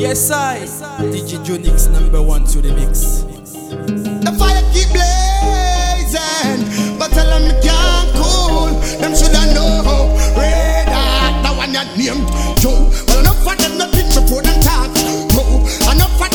Yes, I. DJ Dionyx number one to the mix. The fire keep blazing, but tell them can't cool. Them shoulda know. Red hot, the one that named Joe. Well, enough for them to pitch before them talk. Go, enough for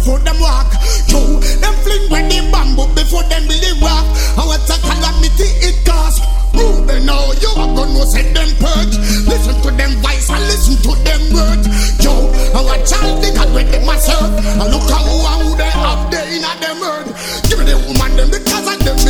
before them walk. Yo, them fling when the bamboo before them believe rock. And what a calamity it cause. Ruben, now you are gonna set them purge. Listen to them voice and listen to them words. Yo, and what child they got with them myself. And look how who they have there in a them herd. Give me the woman them because of them.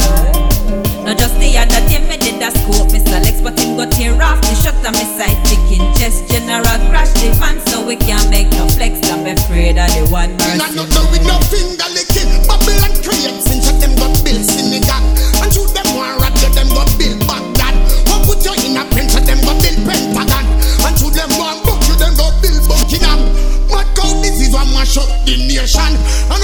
me afraid of the one mercy. Not no do with no finger licking. Babylon creates since them got built synagogue. And shoot them one rat, them got built Baghdad. What put you in a pen? pinch, them got built Pentagon. And shoot them one book, you them got built Buckingham. Mad cow disease one mash up the nation. And